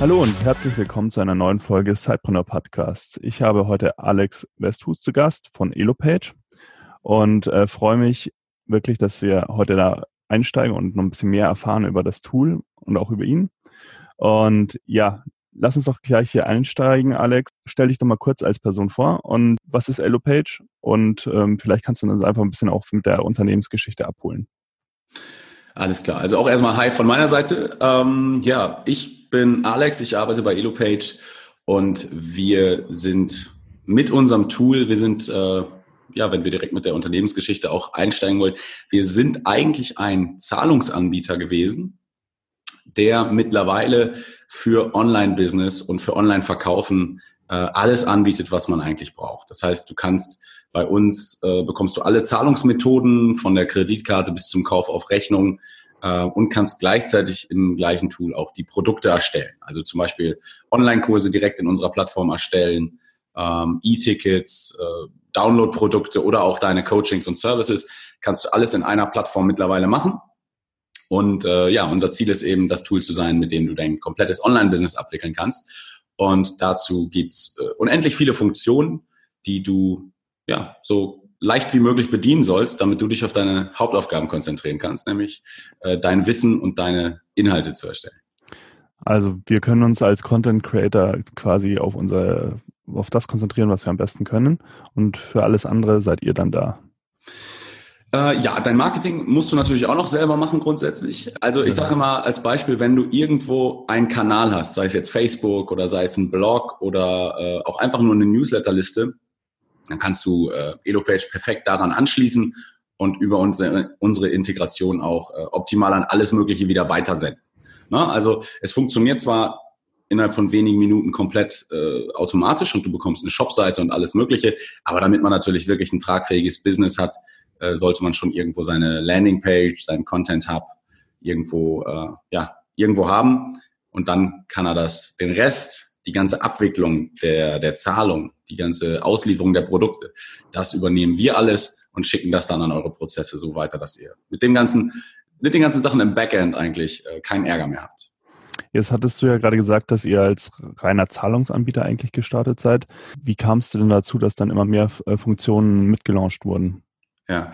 Hallo und herzlich willkommen zu einer neuen Folge Sidepreneur Podcasts. Ich habe heute Alex Westhus zu Gast von Elopage und äh, freue mich wirklich, dass wir heute da einsteigen und noch ein bisschen mehr erfahren über das Tool und auch über ihn. Und ja, lass uns doch gleich hier einsteigen, Alex. Stell dich doch mal kurz als Person vor und was ist Elopage? Und ähm, vielleicht kannst du uns einfach ein bisschen auch mit der Unternehmensgeschichte abholen. Alles klar. Also auch erstmal Hi von meiner Seite. Ähm, ja, ich bin Alex, ich arbeite bei EloPage und wir sind mit unserem Tool, wir sind, äh, ja, wenn wir direkt mit der Unternehmensgeschichte auch einsteigen wollen, wir sind eigentlich ein Zahlungsanbieter gewesen, der mittlerweile für Online-Business und für Online-Verkaufen äh, alles anbietet, was man eigentlich braucht. Das heißt, du kannst bei uns äh, bekommst du alle Zahlungsmethoden von der Kreditkarte bis zum Kauf auf Rechnung äh, und kannst gleichzeitig im gleichen Tool auch die Produkte erstellen. Also zum Beispiel Online-Kurse direkt in unserer Plattform erstellen, ähm, E-Tickets, äh, Download-Produkte oder auch deine Coachings und Services. Kannst du alles in einer Plattform mittlerweile machen. Und äh, ja, unser Ziel ist eben, das Tool zu sein, mit dem du dein komplettes Online-Business abwickeln kannst. Und dazu gibt's äh, unendlich viele Funktionen, die du ja, so leicht wie möglich bedienen sollst, damit du dich auf deine Hauptaufgaben konzentrieren kannst, nämlich äh, dein Wissen und deine Inhalte zu erstellen. Also wir können uns als Content Creator quasi auf unser, auf das konzentrieren, was wir am besten können. Und für alles andere seid ihr dann da. Äh, ja, dein Marketing musst du natürlich auch noch selber machen grundsätzlich. Also ich sage mal als Beispiel, wenn du irgendwo einen Kanal hast, sei es jetzt Facebook oder sei es ein Blog oder äh, auch einfach nur eine Newsletterliste, dann kannst du äh, Elopage perfekt daran anschließen und über unsere, unsere Integration auch äh, optimal an alles Mögliche wieder weitersenden. Na, also es funktioniert zwar innerhalb von wenigen Minuten komplett äh, automatisch und du bekommst eine Shopseite und alles Mögliche, aber damit man natürlich wirklich ein tragfähiges Business hat, äh, sollte man schon irgendwo seine Landingpage, seinen Content Hub irgendwo, äh, ja, irgendwo haben und dann kann er das, den Rest die ganze Abwicklung der, der Zahlung, die ganze Auslieferung der Produkte, das übernehmen wir alles und schicken das dann an eure Prozesse so weiter, dass ihr mit dem ganzen, mit den ganzen Sachen im Backend eigentlich äh, keinen Ärger mehr habt. Jetzt hattest du ja gerade gesagt, dass ihr als reiner Zahlungsanbieter eigentlich gestartet seid. Wie kamst du denn dazu, dass dann immer mehr äh, Funktionen mitgelauncht wurden? Ja,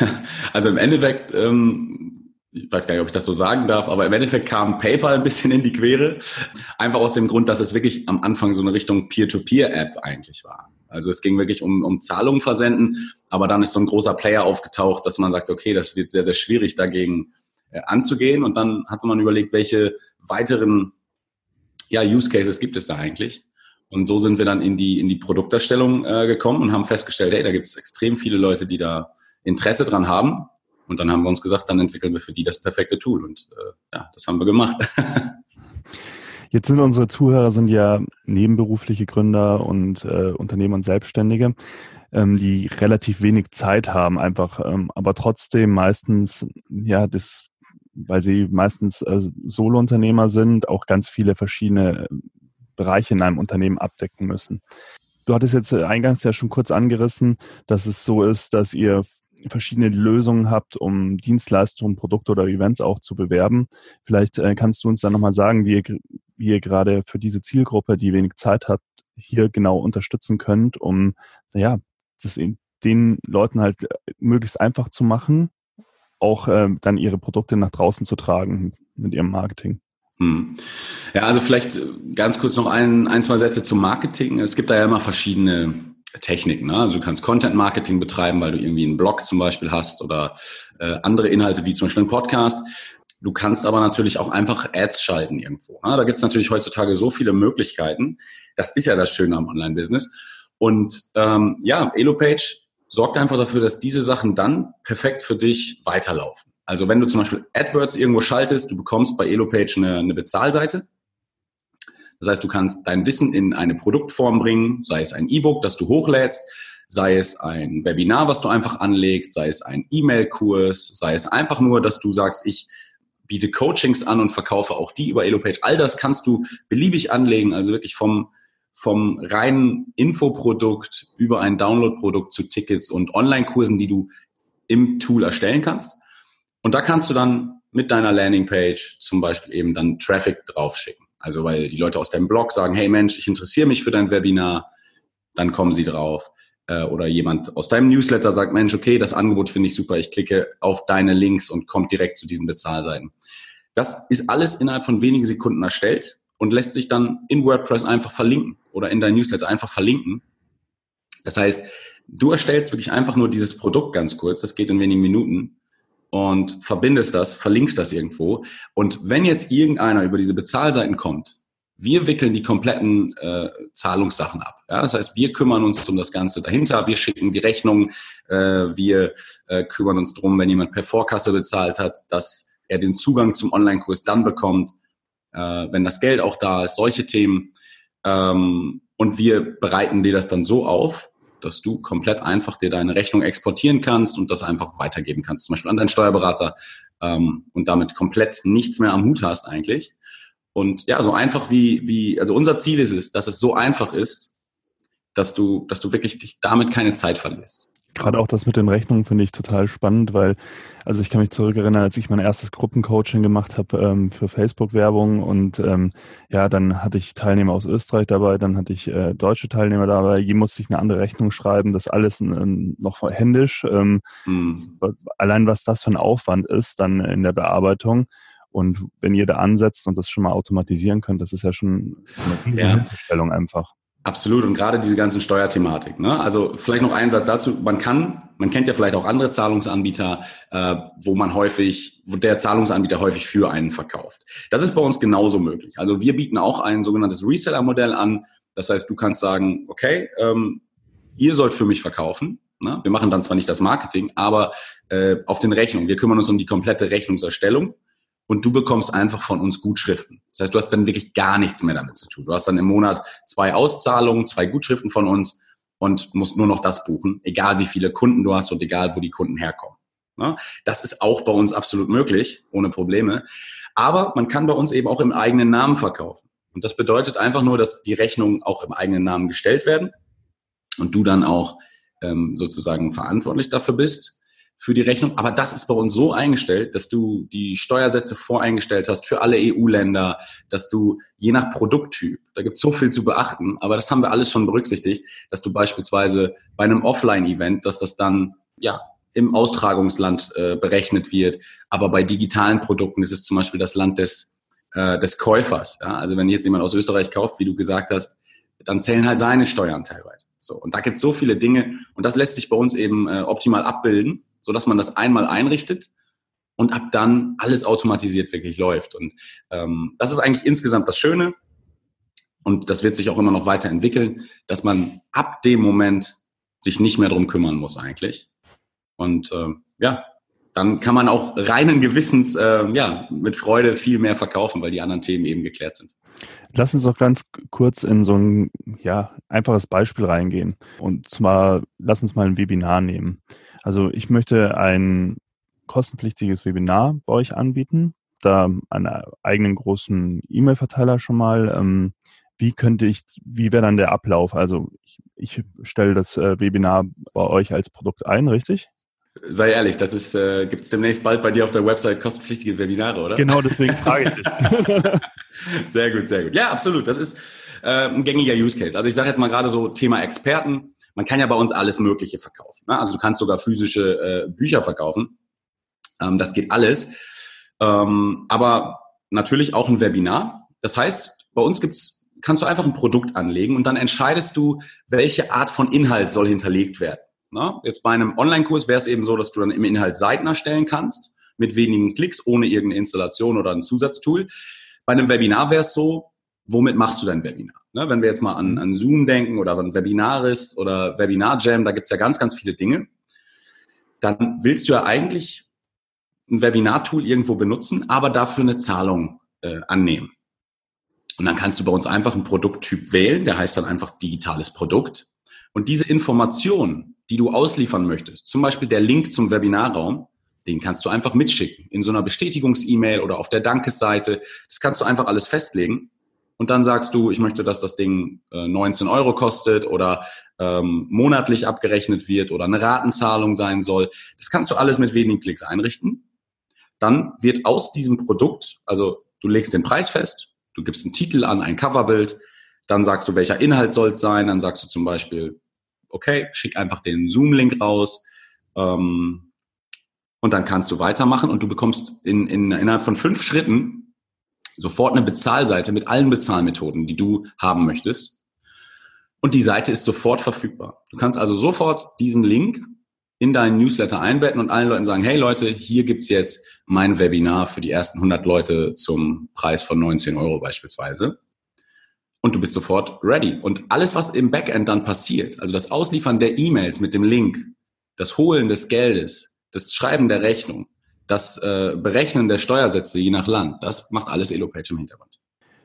also im Endeffekt ähm, ich weiß gar nicht, ob ich das so sagen darf, aber im Endeffekt kam PayPal ein bisschen in die Quere. Einfach aus dem Grund, dass es wirklich am Anfang so eine Richtung Peer-to-Peer-App eigentlich war. Also es ging wirklich um, um Zahlungen versenden, aber dann ist so ein großer Player aufgetaucht, dass man sagt, okay, das wird sehr, sehr schwierig dagegen äh, anzugehen. Und dann hatte man überlegt, welche weiteren ja, Use Cases gibt es da eigentlich. Und so sind wir dann in die, in die Produkterstellung äh, gekommen und haben festgestellt, hey, da gibt es extrem viele Leute, die da Interesse dran haben. Und dann haben wir uns gesagt, dann entwickeln wir für die das perfekte Tool. Und äh, ja, das haben wir gemacht. Jetzt sind unsere Zuhörer sind ja nebenberufliche Gründer und äh, Unternehmer und Selbstständige, ähm, die relativ wenig Zeit haben, einfach, ähm, aber trotzdem meistens, ja, das, weil sie meistens äh, Solo-Unternehmer sind, auch ganz viele verschiedene Bereiche in einem Unternehmen abdecken müssen. Du hattest jetzt eingangs ja schon kurz angerissen, dass es so ist, dass ihr verschiedene Lösungen habt, um Dienstleistungen, Produkte oder Events auch zu bewerben. Vielleicht äh, kannst du uns dann nochmal sagen, wie ihr, wie ihr gerade für diese Zielgruppe, die wenig Zeit hat, hier genau unterstützen könnt, um ja, das den Leuten halt äh, möglichst einfach zu machen, auch äh, dann ihre Produkte nach draußen zu tragen mit ihrem Marketing. Hm. Ja, also vielleicht ganz kurz noch ein, ein, zwei Sätze zum Marketing. Es gibt da ja immer verschiedene Techniken. Ne? Also du kannst Content Marketing betreiben, weil du irgendwie einen Blog zum Beispiel hast oder äh, andere Inhalte wie zum Beispiel einen Podcast. Du kannst aber natürlich auch einfach Ads schalten irgendwo. Ne? Da gibt es natürlich heutzutage so viele Möglichkeiten. Das ist ja das Schöne am Online-Business. Und ähm, ja, Elopage sorgt einfach dafür, dass diese Sachen dann perfekt für dich weiterlaufen. Also wenn du zum Beispiel AdWords irgendwo schaltest, du bekommst bei Elopage eine, eine Bezahlseite das heißt, du kannst dein Wissen in eine Produktform bringen, sei es ein E-Book, das du hochlädst. sei es ein Webinar, was du einfach anlegst, sei es ein E-Mail-Kurs, sei es einfach nur, dass du sagst, ich biete Coachings an und verkaufe auch die über Elopage. All das kannst du beliebig anlegen, also wirklich vom, vom reinen Infoprodukt über ein Downloadprodukt zu Tickets und Online-Kursen, die du im Tool erstellen kannst. Und da kannst du dann mit deiner Landingpage zum Beispiel eben dann Traffic draufschicken. Also weil die Leute aus deinem Blog sagen, hey Mensch, ich interessiere mich für dein Webinar, dann kommen sie drauf. Äh, oder jemand aus deinem Newsletter sagt, Mensch, okay, das Angebot finde ich super, ich klicke auf deine Links und kommt direkt zu diesen Bezahlseiten. Das ist alles innerhalb von wenigen Sekunden erstellt und lässt sich dann in WordPress einfach verlinken oder in dein Newsletter einfach verlinken. Das heißt, du erstellst wirklich einfach nur dieses Produkt ganz kurz, das geht in wenigen Minuten und verbindest das, verlinkst das irgendwo. Und wenn jetzt irgendeiner über diese Bezahlseiten kommt, wir wickeln die kompletten äh, Zahlungssachen ab. Ja? Das heißt, wir kümmern uns um das Ganze dahinter, wir schicken die Rechnung, äh, wir äh, kümmern uns drum, wenn jemand per Vorkasse bezahlt hat, dass er den Zugang zum Online-Kurs dann bekommt, äh, wenn das Geld auch da ist, solche Themen. Ähm, und wir bereiten dir das dann so auf, dass du komplett einfach dir deine Rechnung exportieren kannst und das einfach weitergeben kannst, zum Beispiel an deinen Steuerberater ähm, und damit komplett nichts mehr am Hut hast eigentlich. Und ja, so einfach wie, wie, also unser Ziel ist es, dass es so einfach ist, dass du, dass du wirklich dich damit keine Zeit verlierst. Gerade auch das mit den Rechnungen finde ich total spannend, weil, also ich kann mich zurückerinnern, als ich mein erstes Gruppencoaching gemacht habe ähm, für Facebook-Werbung und ähm, ja, dann hatte ich Teilnehmer aus Österreich dabei, dann hatte ich äh, deutsche Teilnehmer dabei, je musste ich eine andere Rechnung schreiben, das alles äh, noch händisch. Ähm, mhm. Allein was das für ein Aufwand ist dann in der Bearbeitung. Und wenn ihr da ansetzt und das schon mal automatisieren könnt, das ist ja schon so eine riesige ja. einfach. Absolut und gerade diese ganzen Steuerthematik. Ne? Also vielleicht noch ein Satz dazu. Man kann, man kennt ja vielleicht auch andere Zahlungsanbieter, äh, wo man häufig, wo der Zahlungsanbieter häufig für einen verkauft. Das ist bei uns genauso möglich. Also wir bieten auch ein sogenanntes Reseller-Modell an. Das heißt, du kannst sagen, okay, ähm, ihr sollt für mich verkaufen. Ne? Wir machen dann zwar nicht das Marketing, aber äh, auf den Rechnungen. Wir kümmern uns um die komplette Rechnungserstellung und du bekommst einfach von uns Gutschriften. Das heißt, du hast dann wirklich gar nichts mehr damit zu tun. Du hast dann im Monat zwei Auszahlungen, zwei Gutschriften von uns und musst nur noch das buchen, egal wie viele Kunden du hast und egal, wo die Kunden herkommen. Das ist auch bei uns absolut möglich, ohne Probleme. Aber man kann bei uns eben auch im eigenen Namen verkaufen. Und das bedeutet einfach nur, dass die Rechnungen auch im eigenen Namen gestellt werden und du dann auch ähm, sozusagen verantwortlich dafür bist für die Rechnung. Aber das ist bei uns so eingestellt, dass du die Steuersätze voreingestellt hast für alle EU-Länder, dass du je nach Produkttyp, da gibt es so viel zu beachten, aber das haben wir alles schon berücksichtigt, dass du beispielsweise bei einem Offline-Event, dass das dann ja im Austragungsland äh, berechnet wird. Aber bei digitalen Produkten ist es zum Beispiel das Land des, äh, des Käufers. Ja? Also wenn jetzt jemand aus Österreich kauft, wie du gesagt hast, dann zählen halt seine Steuern teilweise. So, und da gibt es so viele Dinge und das lässt sich bei uns eben äh, optimal abbilden so dass man das einmal einrichtet und ab dann alles automatisiert wirklich läuft. Und ähm, das ist eigentlich insgesamt das Schöne. Und das wird sich auch immer noch weiterentwickeln, dass man ab dem Moment sich nicht mehr drum kümmern muss eigentlich. Und äh, ja, dann kann man auch reinen Gewissens äh, ja, mit Freude viel mehr verkaufen, weil die anderen Themen eben geklärt sind. Lass uns doch ganz kurz in so ein ja, einfaches Beispiel reingehen. Und zwar, lass uns mal ein Webinar nehmen. Also ich möchte ein kostenpflichtiges Webinar bei euch anbieten, da einen eigenen großen E-Mail-Verteiler schon mal. Ähm, wie könnte ich, wie wäre dann der Ablauf? Also ich, ich stelle das äh, Webinar bei euch als Produkt ein, richtig? Sei ehrlich, das ist, äh, gibt es demnächst bald bei dir auf der Website kostenpflichtige Webinare, oder? Genau, deswegen frage ich dich. sehr gut, sehr gut. Ja, absolut. Das ist äh, ein gängiger Use Case. Also ich sage jetzt mal gerade so Thema Experten man kann ja bei uns alles Mögliche verkaufen. Ne? Also du kannst sogar physische äh, Bücher verkaufen. Ähm, das geht alles. Ähm, aber natürlich auch ein Webinar. Das heißt, bei uns gibt's, kannst du einfach ein Produkt anlegen und dann entscheidest du, welche Art von Inhalt soll hinterlegt werden. Ne? Jetzt bei einem Online-Kurs wäre es eben so, dass du dann im Inhalt Seiten erstellen kannst, mit wenigen Klicks, ohne irgendeine Installation oder ein Zusatztool. Bei einem Webinar wäre es so, womit machst du dein Webinar? Ne, wenn wir jetzt mal an, an Zoom denken oder an Webinaris oder Webinar Jam, da gibt's ja ganz, ganz viele Dinge. Dann willst du ja eigentlich ein Webinar-Tool irgendwo benutzen, aber dafür eine Zahlung äh, annehmen. Und dann kannst du bei uns einfach einen Produkttyp wählen, der heißt dann einfach digitales Produkt. Und diese Information, die du ausliefern möchtest, zum Beispiel der Link zum Webinarraum, den kannst du einfach mitschicken in so einer Bestätigungs-E-Mail oder auf der Dankesseite. Das kannst du einfach alles festlegen. Und dann sagst du, ich möchte, dass das Ding äh, 19 Euro kostet oder ähm, monatlich abgerechnet wird oder eine Ratenzahlung sein soll. Das kannst du alles mit wenigen Klicks einrichten. Dann wird aus diesem Produkt, also du legst den Preis fest, du gibst einen Titel an, ein Coverbild, dann sagst du, welcher Inhalt soll es sein, dann sagst du zum Beispiel, okay, schick einfach den Zoom-Link raus, ähm, und dann kannst du weitermachen und du bekommst in, in, innerhalb von fünf Schritten sofort eine Bezahlseite mit allen Bezahlmethoden, die du haben möchtest. Und die Seite ist sofort verfügbar. Du kannst also sofort diesen Link in deinen Newsletter einbetten und allen Leuten sagen, hey Leute, hier gibt's jetzt mein Webinar für die ersten 100 Leute zum Preis von 19 Euro beispielsweise. Und du bist sofort ready. Und alles, was im Backend dann passiert, also das Ausliefern der E-Mails mit dem Link, das Holen des Geldes, das Schreiben der Rechnung, das äh, Berechnen der Steuersätze je nach Land, das macht alles EloPage im Hintergrund.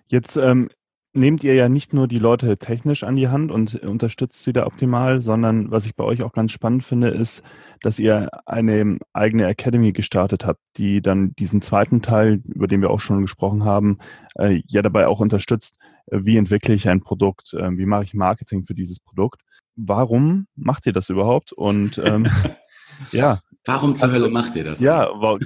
Jetzt ähm, nehmt ihr ja nicht nur die Leute technisch an die Hand und unterstützt sie da optimal, sondern was ich bei euch auch ganz spannend finde, ist, dass ihr eine eigene Academy gestartet habt, die dann diesen zweiten Teil, über den wir auch schon gesprochen haben, äh, ja dabei auch unterstützt, äh, wie entwickle ich ein Produkt, äh, wie mache ich Marketing für dieses Produkt. Warum macht ihr das überhaupt? Und ähm, ja, Warum zur also, Hölle macht ihr das? Ja, warum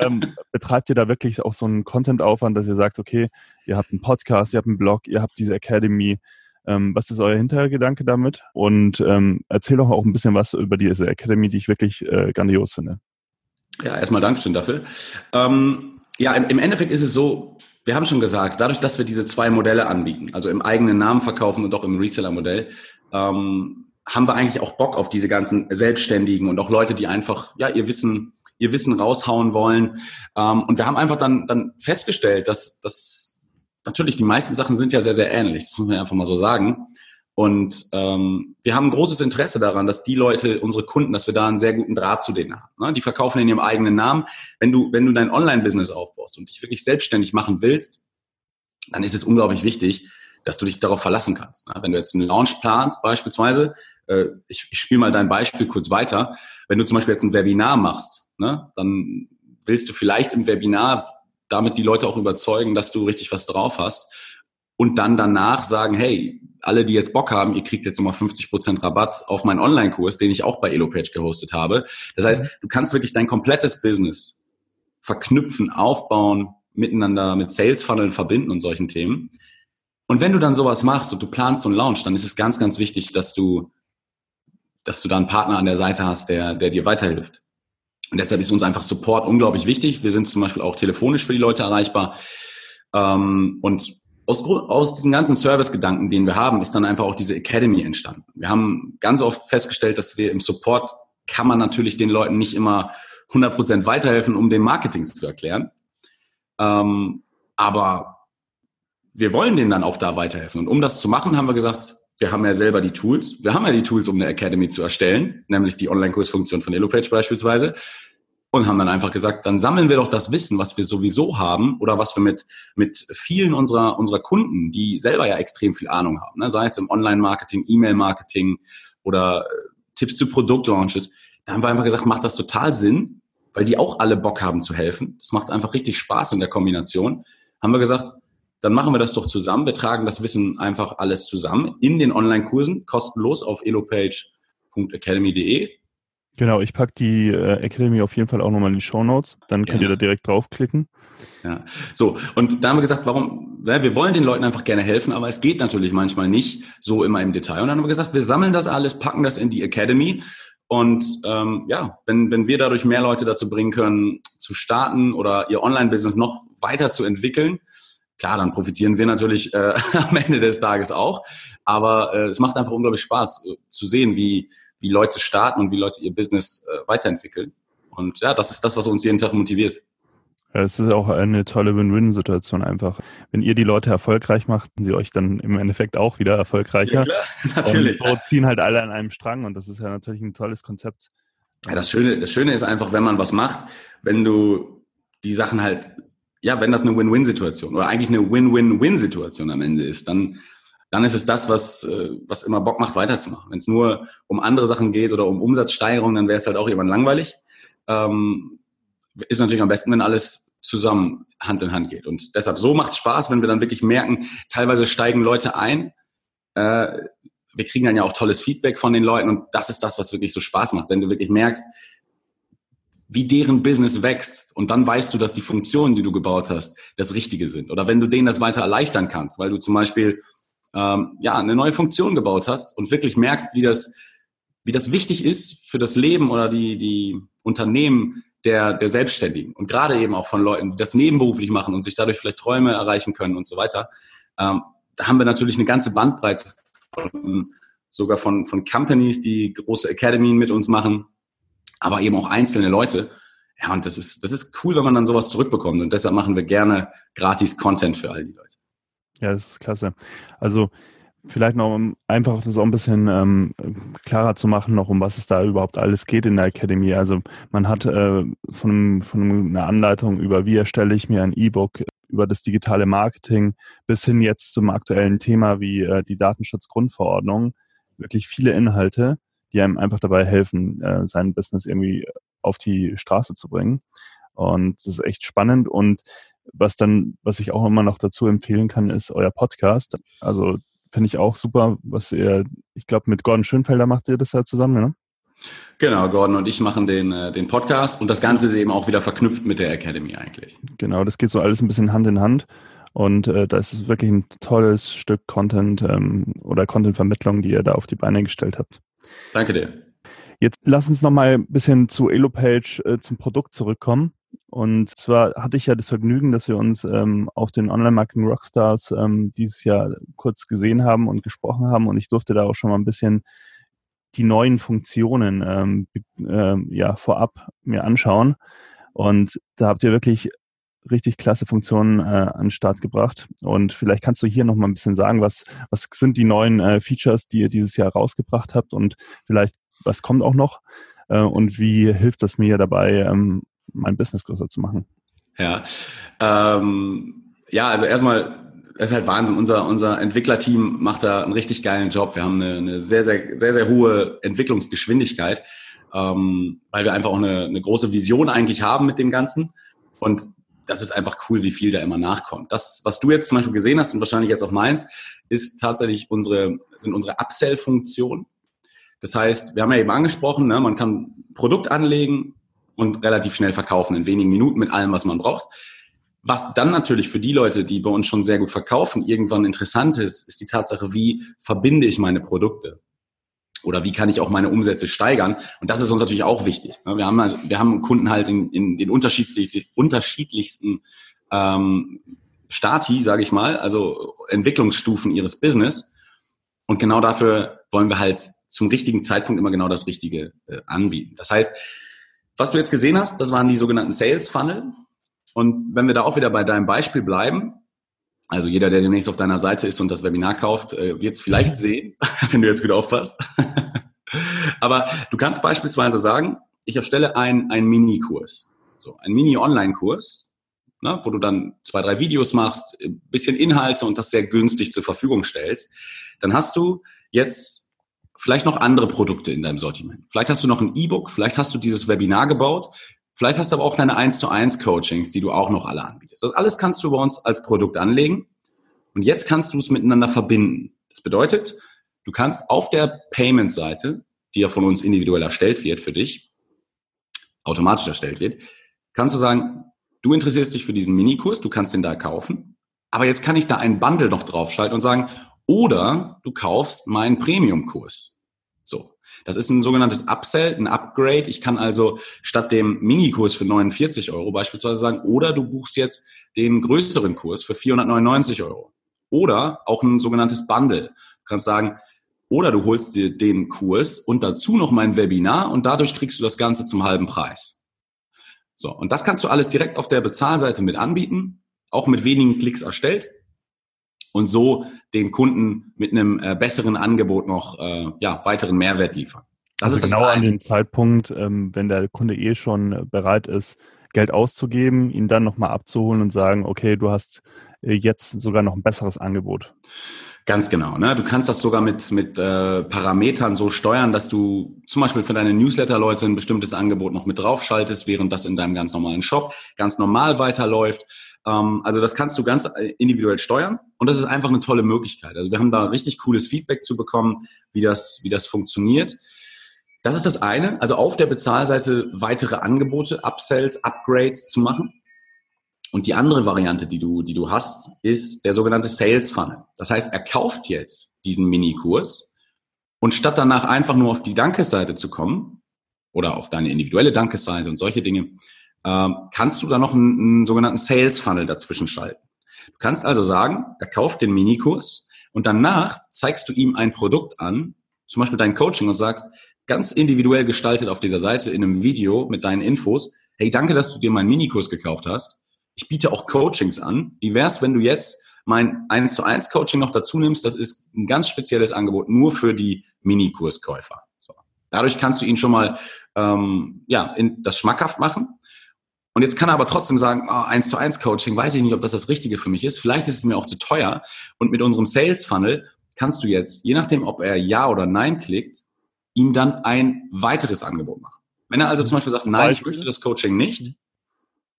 ähm, betreibt ihr da wirklich auch so einen Content-Aufwand, dass ihr sagt, okay, ihr habt einen Podcast, ihr habt einen Blog, ihr habt diese Academy. Ähm, was ist euer Hintergedanke damit? Und ähm, erzähl doch auch ein bisschen was über diese Academy, die ich wirklich äh, grandios finde. Ja, erstmal Dankeschön dafür. Ähm, ja, im, im Endeffekt ist es so, wir haben schon gesagt, dadurch, dass wir diese zwei Modelle anbieten, also im eigenen Namen verkaufen und auch im Reseller-Modell, ähm, haben wir eigentlich auch Bock auf diese ganzen Selbstständigen und auch Leute, die einfach, ja, ihr Wissen, ihr Wissen raushauen wollen. Ähm, und wir haben einfach dann, dann festgestellt, dass, dass natürlich die meisten Sachen sind ja sehr, sehr ähnlich. Das muss man einfach mal so sagen. Und ähm, wir haben ein großes Interesse daran, dass die Leute, unsere Kunden, dass wir da einen sehr guten Draht zu denen haben. Ne? Die verkaufen in ihrem eigenen Namen. Wenn du, wenn du dein Online-Business aufbaust und dich wirklich selbstständig machen willst, dann ist es unglaublich wichtig, dass du dich darauf verlassen kannst. Ne? Wenn du jetzt einen Launch planst beispielsweise, äh, ich, ich spiele mal dein Beispiel kurz weiter. Wenn du zum Beispiel jetzt ein Webinar machst, ne, dann willst du vielleicht im Webinar damit die Leute auch überzeugen, dass du richtig was drauf hast und dann danach sagen, hey, alle, die jetzt Bock haben, ihr kriegt jetzt nochmal 50% Rabatt auf meinen Online-Kurs, den ich auch bei EloPage gehostet habe. Das heißt, mhm. du kannst wirklich dein komplettes Business verknüpfen, aufbauen, miteinander mit Sales-Funneln verbinden und solchen Themen. Und wenn du dann sowas machst und du planst so einen dann ist es ganz, ganz wichtig, dass du dass du da einen Partner an der Seite hast, der, der dir weiterhilft. Und deshalb ist uns einfach Support unglaublich wichtig. Wir sind zum Beispiel auch telefonisch für die Leute erreichbar. Ähm, und aus, aus diesen ganzen Service-Gedanken, den wir haben, ist dann einfach auch diese Academy entstanden. Wir haben ganz oft festgestellt, dass wir im Support kann man natürlich den Leuten nicht immer 100% weiterhelfen, um den Marketing zu erklären. Ähm, aber wir wollen denen dann auch da weiterhelfen. Und um das zu machen, haben wir gesagt, wir haben ja selber die Tools. Wir haben ja die Tools, um eine Academy zu erstellen, nämlich die Online-Kursfunktion von EloPage beispielsweise. Und haben dann einfach gesagt, dann sammeln wir doch das Wissen, was wir sowieso haben oder was wir mit, mit vielen unserer, unserer Kunden, die selber ja extrem viel Ahnung haben, ne? sei es im Online-Marketing, E-Mail-Marketing oder äh, Tipps zu Produktlaunches. Da haben wir einfach gesagt, macht das total Sinn, weil die auch alle Bock haben zu helfen. Das macht einfach richtig Spaß in der Kombination. Haben wir gesagt, dann machen wir das doch zusammen. Wir tragen das Wissen einfach alles zusammen in den Online-Kursen, kostenlos auf elopage.academy.de. Genau, ich packe die äh, Academy auf jeden Fall auch nochmal in die Show Notes. Dann könnt ja. ihr da direkt draufklicken. Ja, so. Und da haben wir gesagt, warum, ja, wir wollen den Leuten einfach gerne helfen, aber es geht natürlich manchmal nicht so immer im Detail. Und dann haben wir gesagt, wir sammeln das alles, packen das in die Academy. Und ähm, ja, wenn, wenn wir dadurch mehr Leute dazu bringen können, zu starten oder ihr Online-Business noch weiter zu entwickeln, Klar, dann profitieren wir natürlich äh, am Ende des Tages auch, aber äh, es macht einfach unglaublich Spaß äh, zu sehen, wie, wie Leute starten und wie Leute ihr Business äh, weiterentwickeln. Und ja, das ist das, was uns jeden Tag motiviert. Ja, es ist auch eine tolle Win-Win-Situation einfach. Wenn ihr die Leute erfolgreich macht, sind sie euch dann im Endeffekt auch wieder erfolgreicher. Ja, klar, natürlich. Und so ziehen halt alle an einem Strang und das ist ja natürlich ein tolles Konzept. Ja, das Schöne, das Schöne ist einfach, wenn man was macht, wenn du die Sachen halt ja, wenn das eine Win-Win-Situation oder eigentlich eine Win-Win-Win-Situation am Ende ist, dann, dann ist es das, was, äh, was immer Bock macht, weiterzumachen. Wenn es nur um andere Sachen geht oder um Umsatzsteigerung, dann wäre es halt auch irgendwann langweilig. Ähm, ist natürlich am besten, wenn alles zusammen Hand in Hand geht. Und deshalb, so macht es Spaß, wenn wir dann wirklich merken, teilweise steigen Leute ein. Äh, wir kriegen dann ja auch tolles Feedback von den Leuten und das ist das, was wirklich so Spaß macht. Wenn du wirklich merkst, wie deren Business wächst und dann weißt du, dass die Funktionen, die du gebaut hast, das Richtige sind. Oder wenn du denen das weiter erleichtern kannst, weil du zum Beispiel ähm, ja eine neue Funktion gebaut hast und wirklich merkst, wie das wie das wichtig ist für das Leben oder die die Unternehmen der der Selbstständigen und gerade eben auch von Leuten, die das nebenberuflich machen und sich dadurch vielleicht Träume erreichen können und so weiter. Ähm, da haben wir natürlich eine ganze Bandbreite von, sogar von von Companies, die große Academien mit uns machen aber eben auch einzelne Leute. Ja, und das ist, das ist cool, wenn man dann sowas zurückbekommt. Und deshalb machen wir gerne gratis Content für all die Leute. Ja, das ist klasse. Also vielleicht noch, um einfach das auch ein bisschen ähm, klarer zu machen, noch um was es da überhaupt alles geht in der Academy. Also man hat äh, von, von einer Anleitung über, wie erstelle ich mir ein E-Book, über das digitale Marketing bis hin jetzt zum aktuellen Thema wie äh, die Datenschutzgrundverordnung wirklich viele Inhalte die einem einfach dabei helfen, äh, sein Business irgendwie auf die Straße zu bringen. Und das ist echt spannend. Und was dann, was ich auch immer noch dazu empfehlen kann, ist euer Podcast. Also finde ich auch super, was ihr, ich glaube, mit Gordon Schönfelder macht ihr das ja zusammen, ne? Genau, Gordon und ich machen den, äh, den Podcast und das Ganze ist eben auch wieder verknüpft mit der Academy eigentlich. Genau, das geht so alles ein bisschen Hand in Hand. Und äh, das ist wirklich ein tolles Stück Content ähm, oder Content-Vermittlung, die ihr da auf die Beine gestellt habt. Danke dir. Jetzt lass uns noch mal ein bisschen zu Elopage äh, zum Produkt zurückkommen. Und zwar hatte ich ja das Vergnügen, dass wir uns ähm, auf den Online-Marketing Rockstars ähm, dieses Jahr kurz gesehen haben und gesprochen haben. Und ich durfte da auch schon mal ein bisschen die neuen Funktionen ähm, äh, ja, vorab mir anschauen. Und da habt ihr wirklich richtig klasse Funktionen äh, an den Start gebracht. Und vielleicht kannst du hier noch mal ein bisschen sagen, was, was sind die neuen äh, Features, die ihr dieses Jahr rausgebracht habt und vielleicht was kommt auch noch äh, und wie hilft das mir dabei, ähm, mein Business größer zu machen? Ja, ähm, ja, also erstmal es ist halt Wahnsinn. Unser, unser Entwicklerteam macht da einen richtig geilen Job. Wir haben eine, eine sehr, sehr, sehr, sehr hohe Entwicklungsgeschwindigkeit, ähm, weil wir einfach auch eine, eine große Vision eigentlich haben mit dem Ganzen. Und das ist einfach cool, wie viel da immer nachkommt. Das, was du jetzt zum Beispiel gesehen hast und wahrscheinlich jetzt auch meinst, ist tatsächlich unsere, sind unsere Upsell-Funktionen. Das heißt, wir haben ja eben angesprochen, ne, man kann Produkt anlegen und relativ schnell verkaufen in wenigen Minuten mit allem, was man braucht. Was dann natürlich für die Leute, die bei uns schon sehr gut verkaufen, irgendwann interessant ist, ist die Tatsache, wie verbinde ich meine Produkte? Oder wie kann ich auch meine Umsätze steigern? Und das ist uns natürlich auch wichtig. Wir haben, halt, wir haben Kunden halt in, in den unterschiedlichsten, unterschiedlichsten ähm, Stati, sage ich mal, also Entwicklungsstufen ihres Business. Und genau dafür wollen wir halt zum richtigen Zeitpunkt immer genau das Richtige äh, anbieten. Das heißt, was du jetzt gesehen hast, das waren die sogenannten Sales Funnel. Und wenn wir da auch wieder bei deinem Beispiel bleiben, also jeder, der demnächst auf deiner Seite ist und das Webinar kauft, äh, wird es vielleicht mhm. sehen, wenn du jetzt gut aufpasst. Aber du kannst beispielsweise sagen, ich erstelle einen, einen Mini-Kurs, so einen Mini-Online-Kurs, ne, wo du dann zwei, drei Videos machst, ein bisschen Inhalte und das sehr günstig zur Verfügung stellst. Dann hast du jetzt vielleicht noch andere Produkte in deinem Sortiment. Vielleicht hast du noch ein E-Book, vielleicht hast du dieses Webinar gebaut, Vielleicht hast du aber auch deine 1 zu 1 Coachings, die du auch noch alle anbietest. Das alles kannst du bei uns als Produkt anlegen. Und jetzt kannst du es miteinander verbinden. Das bedeutet, du kannst auf der Payment-Seite, die ja von uns individuell erstellt wird für dich, automatisch erstellt wird, kannst du sagen, du interessierst dich für diesen Minikurs, du kannst den da kaufen. Aber jetzt kann ich da einen Bundle noch draufschalten und sagen, oder du kaufst meinen Premium-Kurs. Das ist ein sogenanntes Upsell, ein Upgrade. Ich kann also statt dem Minikurs für 49 Euro beispielsweise sagen, oder du buchst jetzt den größeren Kurs für 499 Euro. Oder auch ein sogenanntes Bundle. Du kannst sagen, oder du holst dir den Kurs und dazu noch mein Webinar und dadurch kriegst du das Ganze zum halben Preis. So, und das kannst du alles direkt auf der Bezahlseite mit anbieten, auch mit wenigen Klicks erstellt und so den Kunden mit einem äh, besseren Angebot noch äh, ja, weiteren Mehrwert liefern. Das also ist genau an dem Zeitpunkt, ähm, wenn der Kunde eh schon bereit ist, Geld auszugeben, ihn dann nochmal abzuholen und sagen, okay, du hast äh, jetzt sogar noch ein besseres Angebot. Ganz genau. Ne? Du kannst das sogar mit, mit äh, Parametern so steuern, dass du zum Beispiel für deine Newsletter-Leute ein bestimmtes Angebot noch mit draufschaltest, während das in deinem ganz normalen Shop ganz normal weiterläuft. Ähm, also das kannst du ganz äh, individuell steuern und das ist einfach eine tolle Möglichkeit. Also wir haben da richtig cooles Feedback zu bekommen, wie das, wie das funktioniert. Das ist das eine, also auf der Bezahlseite weitere Angebote, Upsells, Upgrades zu machen. Und die andere Variante, die du, die du hast, ist der sogenannte Sales Funnel. Das heißt, er kauft jetzt diesen Minikurs und statt danach einfach nur auf die Dankesseite zu kommen oder auf deine individuelle Dankesseite und solche Dinge, äh, kannst du da noch einen, einen sogenannten Sales Funnel dazwischen schalten. Du kannst also sagen, er kauft den Minikurs und danach zeigst du ihm ein Produkt an, zum Beispiel dein Coaching und sagst, ganz individuell gestaltet auf dieser Seite in einem Video mit deinen Infos, hey, danke, dass du dir meinen Minikurs gekauft hast ich biete auch Coachings an. Wie wär's, wenn du jetzt mein 1 zu 1 Coaching noch dazu nimmst? Das ist ein ganz spezielles Angebot nur für die Minikurskäufer. So. Dadurch kannst du ihn schon mal ähm, ja, in, das schmackhaft machen. Und jetzt kann er aber trotzdem sagen, oh, 1 zu 1 Coaching, weiß ich nicht, ob das das Richtige für mich ist. Vielleicht ist es mir auch zu teuer. Und mit unserem Sales Funnel kannst du jetzt, je nachdem, ob er Ja oder Nein klickt, ihm dann ein weiteres Angebot machen. Wenn er also zum Beispiel sagt, nein, ich möchte das Coaching nicht,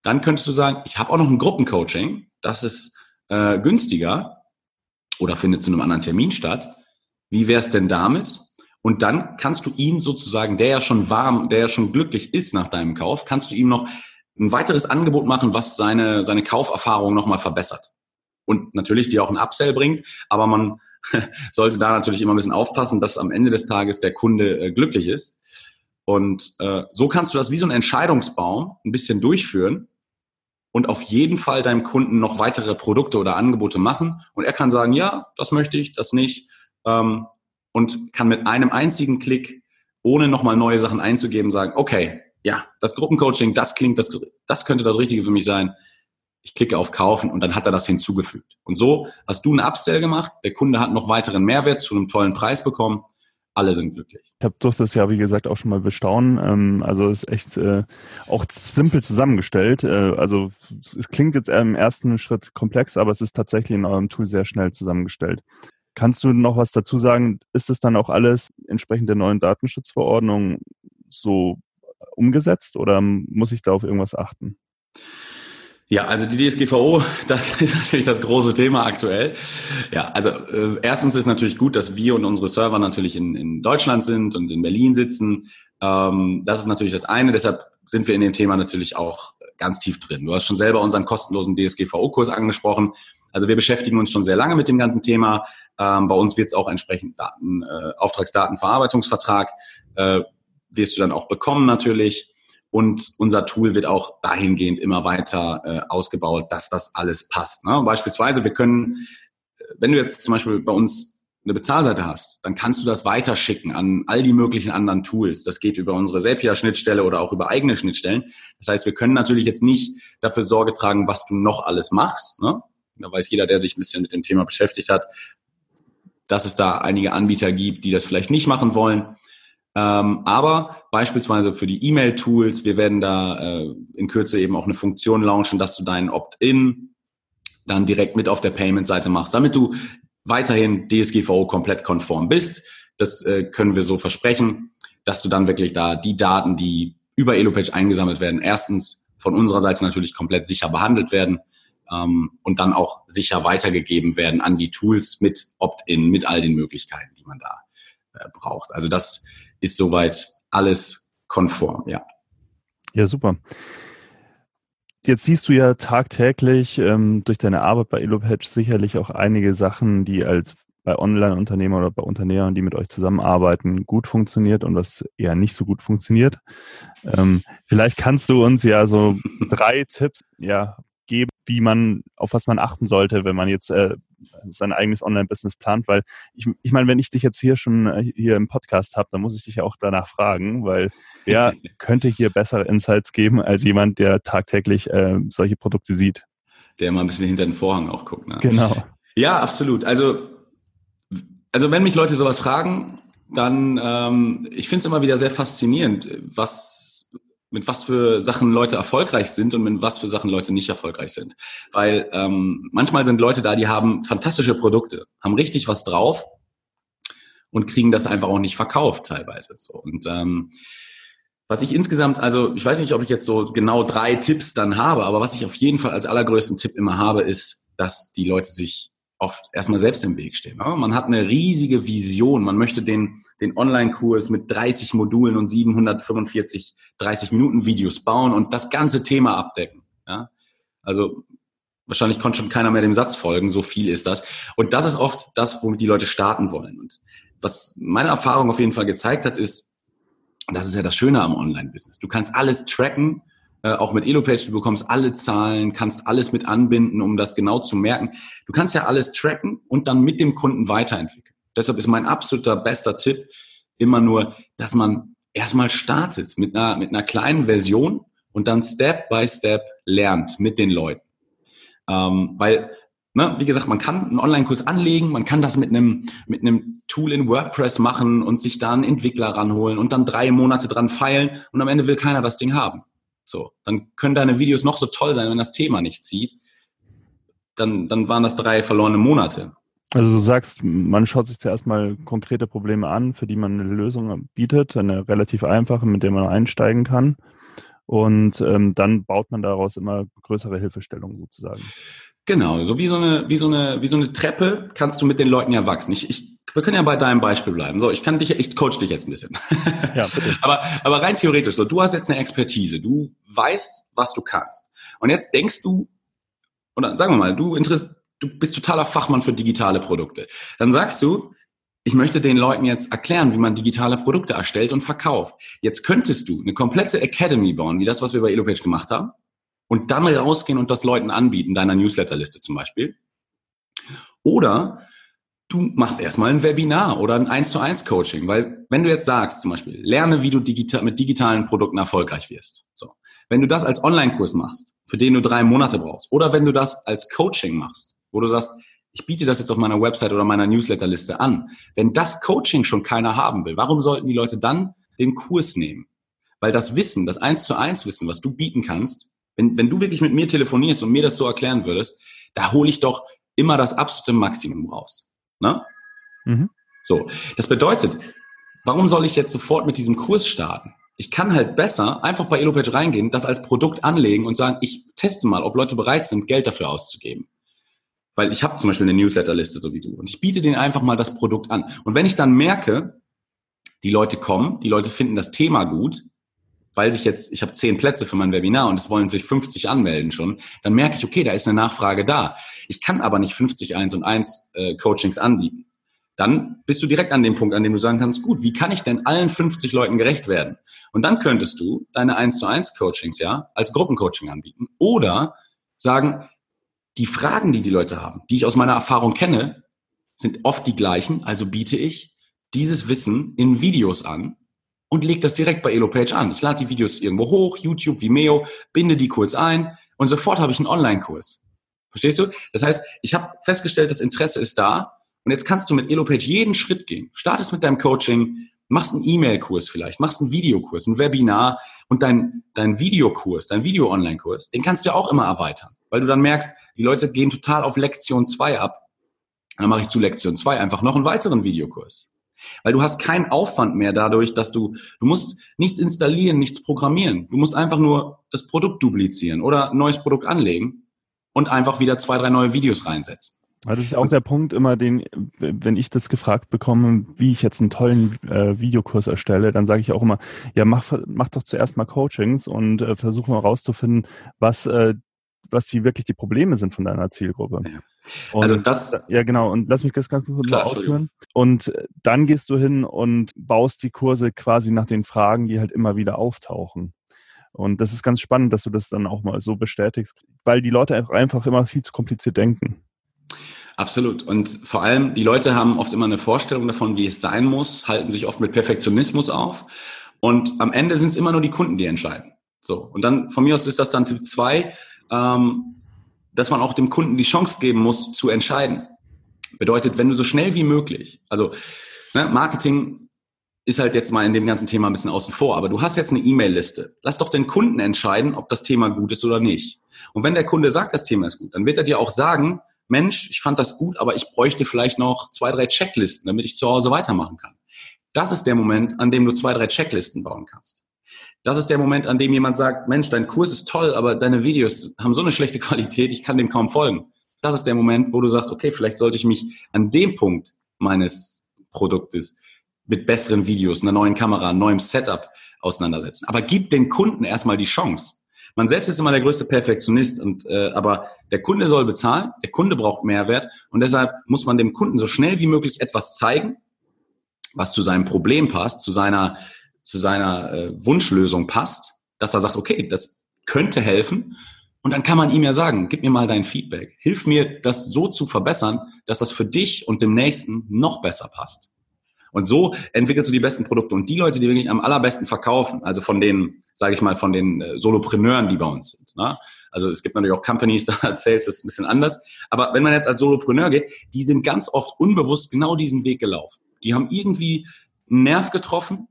dann könntest du sagen, ich habe auch noch ein Gruppencoaching, das ist äh, günstiger oder findet zu einem anderen Termin statt. Wie wäre es denn damit? Und dann kannst du ihn sozusagen, der ja schon warm, der ja schon glücklich ist nach deinem Kauf, kannst du ihm noch ein weiteres Angebot machen, was seine, seine Kauferfahrung nochmal verbessert. Und natürlich dir auch ein Upsell bringt, aber man sollte da natürlich immer ein bisschen aufpassen, dass am Ende des Tages der Kunde äh, glücklich ist. Und äh, so kannst du das wie so ein Entscheidungsbaum ein bisschen durchführen und auf jeden Fall deinem Kunden noch weitere Produkte oder Angebote machen. Und er kann sagen, ja, das möchte ich, das nicht. Ähm, und kann mit einem einzigen Klick, ohne nochmal neue Sachen einzugeben, sagen, okay, ja, das Gruppencoaching, das klingt, das, das könnte das Richtige für mich sein. Ich klicke auf Kaufen und dann hat er das hinzugefügt. Und so hast du einen Upsell gemacht, der Kunde hat noch weiteren Mehrwert zu einem tollen Preis bekommen alle sind glücklich. Ich habe durfte das ja, wie gesagt, auch schon mal bestaunen. Ähm, also ist echt äh, auch simpel zusammengestellt. Äh, also es klingt jetzt im ersten Schritt komplex, aber es ist tatsächlich in eurem Tool sehr schnell zusammengestellt. Kannst du noch was dazu sagen? Ist es dann auch alles entsprechend der neuen Datenschutzverordnung so umgesetzt oder muss ich da auf irgendwas achten? Ja, also die DSGVO, das ist natürlich das große Thema aktuell. Ja, also äh, erstens ist natürlich gut, dass wir und unsere Server natürlich in, in Deutschland sind und in Berlin sitzen. Ähm, das ist natürlich das eine. Deshalb sind wir in dem Thema natürlich auch ganz tief drin. Du hast schon selber unseren kostenlosen DSGVO-Kurs angesprochen. Also wir beschäftigen uns schon sehr lange mit dem ganzen Thema. Ähm, bei uns wird es auch entsprechend Daten, äh, Auftragsdatenverarbeitungsvertrag äh, wirst du dann auch bekommen natürlich. Und unser Tool wird auch dahingehend immer weiter äh, ausgebaut, dass das alles passt. Ne? Beispielsweise, wir können, wenn du jetzt zum Beispiel bei uns eine Bezahlseite hast, dann kannst du das weiterschicken an all die möglichen anderen Tools. Das geht über unsere Zapier-Schnittstelle oder auch über eigene Schnittstellen. Das heißt, wir können natürlich jetzt nicht dafür Sorge tragen, was du noch alles machst. Ne? Da weiß jeder, der sich ein bisschen mit dem Thema beschäftigt hat, dass es da einige Anbieter gibt, die das vielleicht nicht machen wollen. Ähm, aber beispielsweise für die E-Mail-Tools, wir werden da äh, in Kürze eben auch eine Funktion launchen, dass du deinen Opt-in dann direkt mit auf der Payment-Seite machst, damit du weiterhin DSGVO komplett konform bist. Das äh, können wir so versprechen, dass du dann wirklich da die Daten, die über Elopage eingesammelt werden, erstens von unserer Seite natürlich komplett sicher behandelt werden ähm, und dann auch sicher weitergegeben werden an die Tools mit Opt-in, mit all den Möglichkeiten, die man da äh, braucht. Also das ist soweit alles konform, ja. Ja, super. Jetzt siehst du ja tagtäglich ähm, durch deine Arbeit bei Elopatch sicherlich auch einige Sachen, die als bei Online-Unternehmern oder bei Unternehmern, die mit euch zusammenarbeiten, gut funktioniert und was eher nicht so gut funktioniert. Ähm, vielleicht kannst du uns ja so drei Tipps ja, geben, wie man, auf was man achten sollte, wenn man jetzt äh, sein eigenes Online-Business plant, weil ich, ich meine, wenn ich dich jetzt hier schon äh, hier im Podcast habe, dann muss ich dich ja auch danach fragen, weil wer könnte hier bessere Insights geben als jemand, der tagtäglich äh, solche Produkte sieht? Der mal ein bisschen hinter den Vorhang auch guckt. Ne? Genau. Ja, absolut. Also, also wenn mich Leute sowas fragen, dann, ähm, ich finde es immer wieder sehr faszinierend, was mit was für Sachen Leute erfolgreich sind und mit was für Sachen Leute nicht erfolgreich sind. Weil ähm, manchmal sind Leute da, die haben fantastische Produkte, haben richtig was drauf und kriegen das einfach auch nicht verkauft teilweise. So. Und ähm, was ich insgesamt, also ich weiß nicht, ob ich jetzt so genau drei Tipps dann habe, aber was ich auf jeden Fall als allergrößten Tipp immer habe, ist, dass die Leute sich oft erstmal selbst im Weg stehen. Man hat eine riesige Vision, man möchte den, den Online-Kurs mit 30 Modulen und 745 30 Minuten Videos bauen und das ganze Thema abdecken. Ja? Also wahrscheinlich konnte schon keiner mehr dem Satz folgen, so viel ist das. Und das ist oft das, womit die Leute starten wollen. Und was meine Erfahrung auf jeden Fall gezeigt hat, ist, und das ist ja das Schöne am Online-Business. Du kannst alles tracken, äh, auch mit Elopage, du bekommst alle Zahlen, kannst alles mit anbinden, um das genau zu merken. Du kannst ja alles tracken und dann mit dem Kunden weiterentwickeln. Deshalb ist mein absoluter bester Tipp immer nur, dass man erstmal startet mit einer, mit einer kleinen Version und dann Step by Step lernt mit den Leuten. Ähm, weil Ne, wie gesagt, man kann einen Online-Kurs anlegen, man kann das mit einem, mit einem Tool in WordPress machen und sich da einen Entwickler ranholen und dann drei Monate dran feilen und am Ende will keiner das Ding haben. So, dann können deine Videos noch so toll sein, wenn das Thema nicht zieht, dann, dann waren das drei verlorene Monate. Also du sagst, man schaut sich zuerst mal konkrete Probleme an, für die man eine Lösung bietet, eine relativ einfache, mit der man einsteigen kann. Und ähm, dann baut man daraus immer größere Hilfestellungen sozusagen. Genau, so wie so eine, wie so eine, wie so eine Treppe kannst du mit den Leuten ja wachsen. Ich, ich, wir können ja bei deinem Beispiel bleiben. So, ich kann dich, ich coach dich jetzt ein bisschen. Ja, bitte. aber, aber rein theoretisch, so, du hast jetzt eine Expertise, du weißt, was du kannst. Und jetzt denkst du, oder sagen wir mal, du interess, du bist totaler Fachmann für digitale Produkte. Dann sagst du, ich möchte den Leuten jetzt erklären, wie man digitale Produkte erstellt und verkauft. Jetzt könntest du eine komplette Academy bauen, wie das, was wir bei Elopage gemacht haben und dann rausgehen und das Leuten anbieten, deiner Newsletterliste zum Beispiel. Oder du machst erstmal ein Webinar oder ein 1 zu 1 Coaching, weil wenn du jetzt sagst, zum Beispiel, lerne, wie du digital, mit digitalen Produkten erfolgreich wirst. So. Wenn du das als Online-Kurs machst, für den du drei Monate brauchst, oder wenn du das als Coaching machst, wo du sagst, ich biete das jetzt auf meiner Website oder meiner Newsletterliste an. Wenn das Coaching schon keiner haben will, warum sollten die Leute dann den Kurs nehmen? Weil das Wissen, das 1 zu 1 Wissen, was du bieten kannst, wenn, wenn du wirklich mit mir telefonierst und mir das so erklären würdest, da hole ich doch immer das absolute Maximum raus. Ne? Mhm. So, das bedeutet, warum soll ich jetzt sofort mit diesem Kurs starten? Ich kann halt besser einfach bei Elopage reingehen, das als Produkt anlegen und sagen, ich teste mal, ob Leute bereit sind, Geld dafür auszugeben. Weil ich habe zum Beispiel eine Newsletterliste, so wie du. Und ich biete denen einfach mal das Produkt an. Und wenn ich dann merke, die Leute kommen, die Leute finden das Thema gut, weil sich jetzt, ich habe zehn Plätze für mein Webinar und es wollen vielleicht 50 anmelden schon, dann merke ich, okay, da ist eine Nachfrage da. Ich kann aber nicht 50 1 und 1 äh, Coachings anbieten. Dann bist du direkt an dem Punkt, an dem du sagen kannst, gut, wie kann ich denn allen 50 Leuten gerecht werden? Und dann könntest du deine 1 zu 1 Coachings ja als Gruppencoaching anbieten oder sagen, die Fragen, die die Leute haben, die ich aus meiner Erfahrung kenne, sind oft die gleichen, also biete ich dieses Wissen in Videos an und leg das direkt bei Elopage an. Ich lade die Videos irgendwo hoch, YouTube, Vimeo, binde die kurz ein und sofort habe ich einen Online-Kurs. Verstehst du? Das heißt, ich habe festgestellt, das Interesse ist da und jetzt kannst du mit Elopage jeden Schritt gehen. Startest mit deinem Coaching, machst einen E-Mail-Kurs vielleicht, machst einen Videokurs, ein Webinar und dein, dein Videokurs, dein Video-Online-Kurs, den kannst du ja auch immer erweitern, weil du dann merkst, die Leute gehen total auf Lektion 2 ab. Dann mache ich zu Lektion 2 einfach noch einen weiteren Videokurs. Weil du hast keinen Aufwand mehr dadurch, dass du, du musst nichts installieren, nichts programmieren. Du musst einfach nur das Produkt duplizieren oder ein neues Produkt anlegen und einfach wieder zwei, drei neue Videos reinsetzen. Das ist auch der Punkt immer, den, wenn ich das gefragt bekomme, wie ich jetzt einen tollen äh, Videokurs erstelle, dann sage ich auch immer, ja, mach, mach doch zuerst mal Coachings und äh, versuch mal rauszufinden, was äh, was die wirklich die Probleme sind von deiner Zielgruppe. Ja. also das. Ja, genau. Und lass mich das ganz kurz mal ausführen. Und dann gehst du hin und baust die Kurse quasi nach den Fragen, die halt immer wieder auftauchen. Und das ist ganz spannend, dass du das dann auch mal so bestätigst, weil die Leute einfach immer viel zu kompliziert denken. Absolut. Und vor allem, die Leute haben oft immer eine Vorstellung davon, wie es sein muss, halten sich oft mit Perfektionismus auf. Und am Ende sind es immer nur die Kunden, die entscheiden. So. Und dann, von mir aus ist das dann Tipp zwei ähm, dass man auch dem Kunden die Chance geben muss, zu entscheiden. Bedeutet, wenn du so schnell wie möglich, also ne, Marketing ist halt jetzt mal in dem ganzen Thema ein bisschen außen vor. Aber du hast jetzt eine E-Mail-Liste. Lass doch den Kunden entscheiden, ob das Thema gut ist oder nicht. Und wenn der Kunde sagt, das Thema ist gut, dann wird er dir auch sagen, Mensch, ich fand das gut, aber ich bräuchte vielleicht noch zwei, drei Checklisten, damit ich zu Hause weitermachen kann. Das ist der Moment, an dem du zwei, drei Checklisten bauen kannst. Das ist der Moment, an dem jemand sagt, Mensch, dein Kurs ist toll, aber deine Videos haben so eine schlechte Qualität, ich kann dem kaum folgen. Das ist der Moment, wo du sagst, okay, vielleicht sollte ich mich an dem Punkt meines Produktes mit besseren Videos, einer neuen Kamera, neuen Setup auseinandersetzen. Aber gib den Kunden erstmal die Chance. Man selbst ist immer der größte Perfektionist, und, äh, aber der Kunde soll bezahlen, der Kunde braucht Mehrwert und deshalb muss man dem Kunden so schnell wie möglich etwas zeigen, was zu seinem Problem passt, zu seiner, zu seiner äh, Wunschlösung passt, dass er sagt, okay, das könnte helfen. Und dann kann man ihm ja sagen, gib mir mal dein Feedback. Hilf mir, das so zu verbessern, dass das für dich und dem Nächsten noch besser passt. Und so entwickelst du die besten Produkte. Und die Leute, die wirklich am allerbesten verkaufen, also von den, sage ich mal, von den äh, Solopreneuren, die bei uns sind. Ne? Also es gibt natürlich auch Companies, da erzählt das ein bisschen anders. Aber wenn man jetzt als Solopreneur geht, die sind ganz oft unbewusst genau diesen Weg gelaufen. Die haben irgendwie einen Nerv getroffen,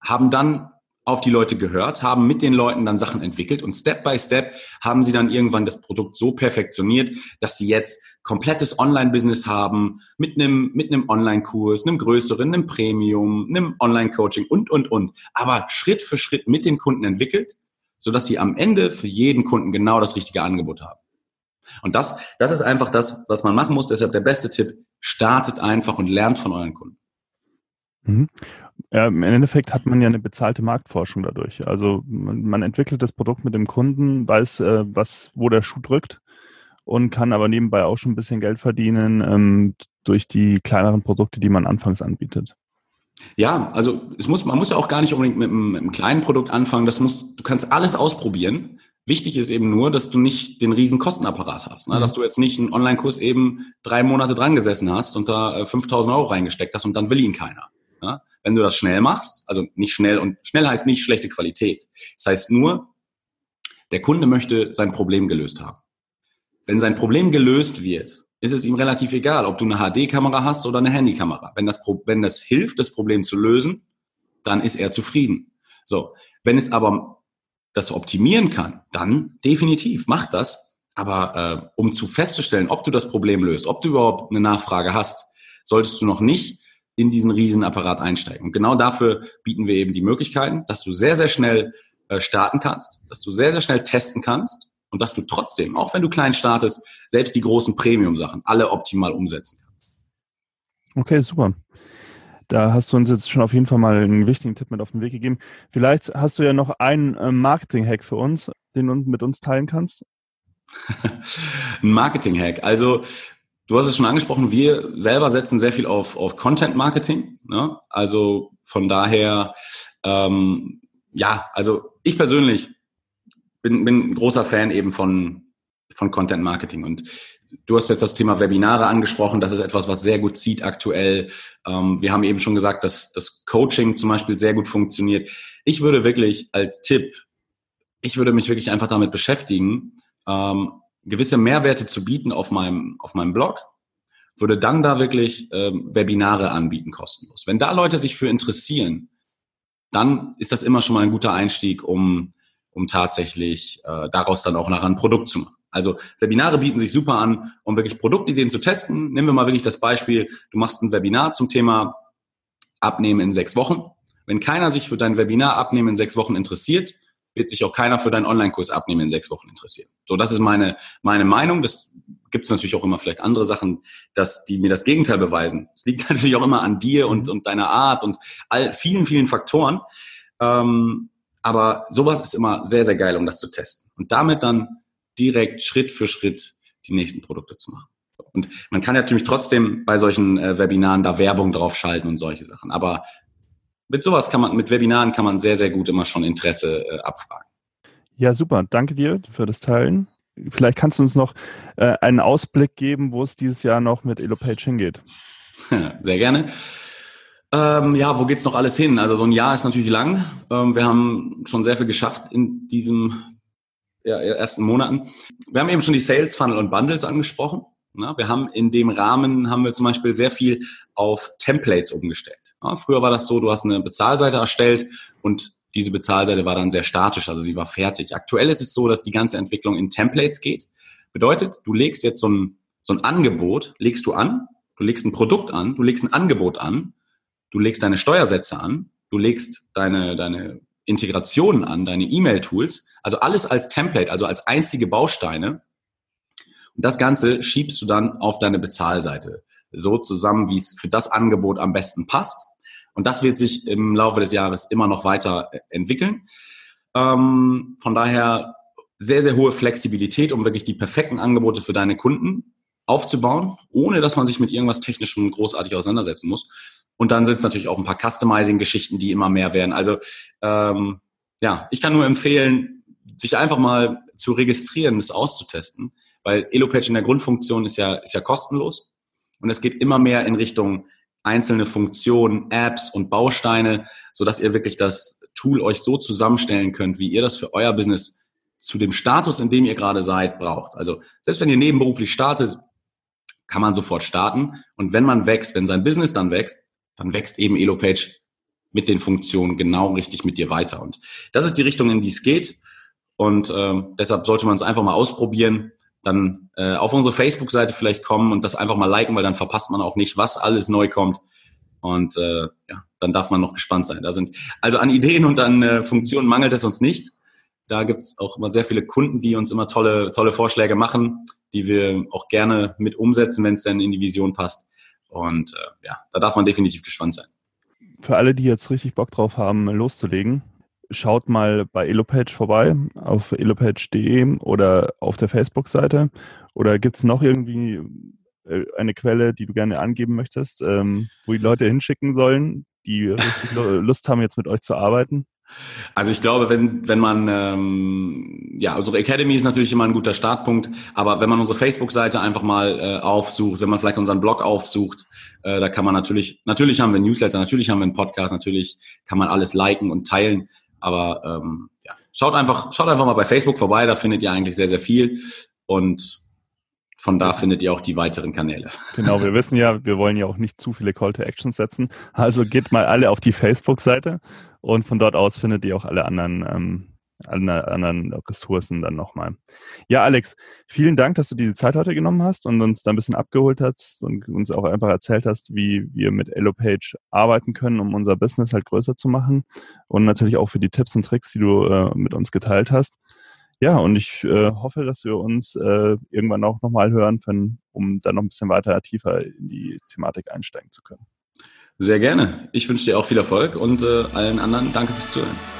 haben dann auf die Leute gehört, haben mit den Leuten dann Sachen entwickelt und Step by Step haben sie dann irgendwann das Produkt so perfektioniert, dass sie jetzt komplettes Online-Business haben mit einem, mit einem Online-Kurs, einem größeren, einem Premium, einem Online-Coaching und, und, und. Aber Schritt für Schritt mit den Kunden entwickelt, sodass sie am Ende für jeden Kunden genau das richtige Angebot haben. Und das, das ist einfach das, was man machen muss. Deshalb der beste Tipp, startet einfach und lernt von euren Kunden. Mhm. Ja, Im Endeffekt hat man ja eine bezahlte Marktforschung dadurch. Also man, man entwickelt das Produkt mit dem Kunden, weiß, äh, was, wo der Schuh drückt und kann aber nebenbei auch schon ein bisschen Geld verdienen ähm, durch die kleineren Produkte, die man anfangs anbietet. Ja, also es muss, man muss ja auch gar nicht unbedingt mit einem, mit einem kleinen Produkt anfangen. Das muss, du kannst alles ausprobieren. Wichtig ist eben nur, dass du nicht den riesen Kostenapparat hast. Ne? Mhm. Dass du jetzt nicht einen Online-Kurs eben drei Monate dran gesessen hast und da 5000 äh, Euro reingesteckt hast und dann will ihn keiner. Wenn du das schnell machst, also nicht schnell und schnell heißt nicht schlechte Qualität. Das heißt nur, der Kunde möchte sein Problem gelöst haben. Wenn sein Problem gelöst wird, ist es ihm relativ egal, ob du eine HD-Kamera hast oder eine Handykamera. Wenn das, wenn das hilft, das Problem zu lösen, dann ist er zufrieden. So. Wenn es aber das optimieren kann, dann definitiv, mach das. Aber äh, um zu festzustellen, ob du das Problem löst, ob du überhaupt eine Nachfrage hast, solltest du noch nicht in diesen Riesenapparat einsteigen. Und genau dafür bieten wir eben die Möglichkeiten, dass du sehr, sehr schnell äh, starten kannst, dass du sehr, sehr schnell testen kannst und dass du trotzdem, auch wenn du klein startest, selbst die großen Premium-Sachen alle optimal umsetzen kannst. Okay, super. Da hast du uns jetzt schon auf jeden Fall mal einen wichtigen Tipp mit auf den Weg gegeben. Vielleicht hast du ja noch einen äh, Marketing-Hack für uns, den du mit uns teilen kannst. Ein Marketing-Hack. Also Du hast es schon angesprochen, wir selber setzen sehr viel auf, auf Content Marketing. Ne? Also von daher, ähm, ja, also ich persönlich bin, ein großer Fan eben von, von Content Marketing. Und du hast jetzt das Thema Webinare angesprochen. Das ist etwas, was sehr gut zieht aktuell. Ähm, wir haben eben schon gesagt, dass das Coaching zum Beispiel sehr gut funktioniert. Ich würde wirklich als Tipp, ich würde mich wirklich einfach damit beschäftigen, ähm, gewisse Mehrwerte zu bieten auf meinem, auf meinem Blog, würde dann da wirklich ähm, Webinare anbieten, kostenlos. Wenn da Leute sich für interessieren, dann ist das immer schon mal ein guter Einstieg, um, um tatsächlich äh, daraus dann auch nachher ein Produkt zu machen. Also Webinare bieten sich super an, um wirklich Produktideen zu testen. Nehmen wir mal wirklich das Beispiel, du machst ein Webinar zum Thema Abnehmen in sechs Wochen. Wenn keiner sich für dein Webinar Abnehmen in sechs Wochen interessiert, wird sich auch keiner für deinen Online-Kurs abnehmen in sechs Wochen interessieren. So, das ist meine, meine Meinung. Das gibt es natürlich auch immer vielleicht andere Sachen, dass die mir das Gegenteil beweisen. Es liegt natürlich auch immer an dir und, und deiner Art und all vielen, vielen Faktoren. Ähm, aber sowas ist immer sehr, sehr geil, um das zu testen. Und damit dann direkt Schritt für Schritt die nächsten Produkte zu machen. Und man kann natürlich trotzdem bei solchen äh, Webinaren da Werbung draufschalten und solche Sachen. Aber mit sowas kann man, mit Webinaren kann man sehr, sehr gut immer schon Interesse äh, abfragen. Ja, super. Danke dir für das Teilen. Vielleicht kannst du uns noch äh, einen Ausblick geben, wo es dieses Jahr noch mit EloPage hingeht. Sehr gerne. Ähm, ja, wo geht's noch alles hin? Also so ein Jahr ist natürlich lang. Ähm, wir haben schon sehr viel geschafft in diesem ja, ersten Monaten. Wir haben eben schon die Sales Funnel und Bundles angesprochen. Na, wir haben in dem Rahmen haben wir zum Beispiel sehr viel auf Templates umgestellt. Ja, früher war das so, du hast eine Bezahlseite erstellt und diese Bezahlseite war dann sehr statisch, also sie war fertig. Aktuell ist es so, dass die ganze Entwicklung in Templates geht. Bedeutet, du legst jetzt so ein, so ein Angebot, legst du an, du legst ein Produkt an, du legst ein Angebot an, du legst deine Steuersätze an, du legst deine, deine Integrationen an, deine E-Mail-Tools, also alles als Template, also als einzige Bausteine. Das Ganze schiebst du dann auf deine Bezahlseite so zusammen, wie es für das Angebot am besten passt. Und das wird sich im Laufe des Jahres immer noch weiter äh, entwickeln. Ähm, von daher sehr, sehr hohe Flexibilität, um wirklich die perfekten Angebote für deine Kunden aufzubauen, ohne dass man sich mit irgendwas Technischem großartig auseinandersetzen muss. Und dann sind es natürlich auch ein paar Customizing-Geschichten, die immer mehr werden. Also ähm, ja, ich kann nur empfehlen, sich einfach mal zu registrieren, das auszutesten, weil EloPage in der Grundfunktion ist ja, ist ja kostenlos und es geht immer mehr in Richtung einzelne Funktionen, Apps und Bausteine, so dass ihr wirklich das Tool euch so zusammenstellen könnt, wie ihr das für euer Business zu dem Status, in dem ihr gerade seid, braucht. Also selbst wenn ihr nebenberuflich startet, kann man sofort starten. Und wenn man wächst, wenn sein Business dann wächst, dann wächst eben EloPage mit den Funktionen genau richtig mit dir weiter. Und das ist die Richtung, in die es geht. Und ähm, deshalb sollte man es einfach mal ausprobieren dann äh, auf unsere Facebook-Seite vielleicht kommen und das einfach mal liken, weil dann verpasst man auch nicht, was alles neu kommt. Und äh, ja, dann darf man noch gespannt sein. Da sind also an Ideen und an äh, Funktionen mangelt es uns nicht. Da gibt's auch immer sehr viele Kunden, die uns immer tolle, tolle Vorschläge machen, die wir auch gerne mit umsetzen, wenn es dann in die Vision passt. Und äh, ja, da darf man definitiv gespannt sein. Für alle, die jetzt richtig Bock drauf haben, loszulegen, schaut mal bei Elopage vorbei, auf elopage.de oder auf der Facebook-Seite. Oder gibt es noch irgendwie äh, eine Quelle, die du gerne angeben möchtest, ähm, wo die Leute hinschicken sollen, die richtig Lust haben, jetzt mit euch zu arbeiten? Also ich glaube, wenn, wenn man, ähm, ja, unsere Academy ist natürlich immer ein guter Startpunkt, aber wenn man unsere Facebook-Seite einfach mal äh, aufsucht, wenn man vielleicht unseren Blog aufsucht, äh, da kann man natürlich, natürlich haben wir Newsletter, natürlich haben wir einen Podcast, natürlich kann man alles liken und teilen. Aber ähm, ja, schaut einfach, schaut einfach mal bei Facebook vorbei, da findet ihr eigentlich sehr, sehr viel. Und von da findet ihr auch die weiteren Kanäle. Genau, wir wissen ja, wir wollen ja auch nicht zu viele Call to Actions setzen. Also geht mal alle auf die Facebook-Seite und von dort aus findet ihr auch alle anderen ähm, alle anderen Ressourcen dann nochmal. Ja, Alex, vielen Dank, dass du diese Zeit heute genommen hast und uns da ein bisschen abgeholt hast und uns auch einfach erzählt hast, wie wir mit EloPage arbeiten können, um unser Business halt größer zu machen und natürlich auch für die Tipps und Tricks, die du äh, mit uns geteilt hast. Ja, und ich äh, hoffe, dass wir uns äh, irgendwann auch nochmal hören können, um dann noch ein bisschen weiter tiefer in die Thematik einsteigen zu können. Sehr gerne. Ich wünsche dir auch viel Erfolg und äh, allen anderen danke fürs Zuhören.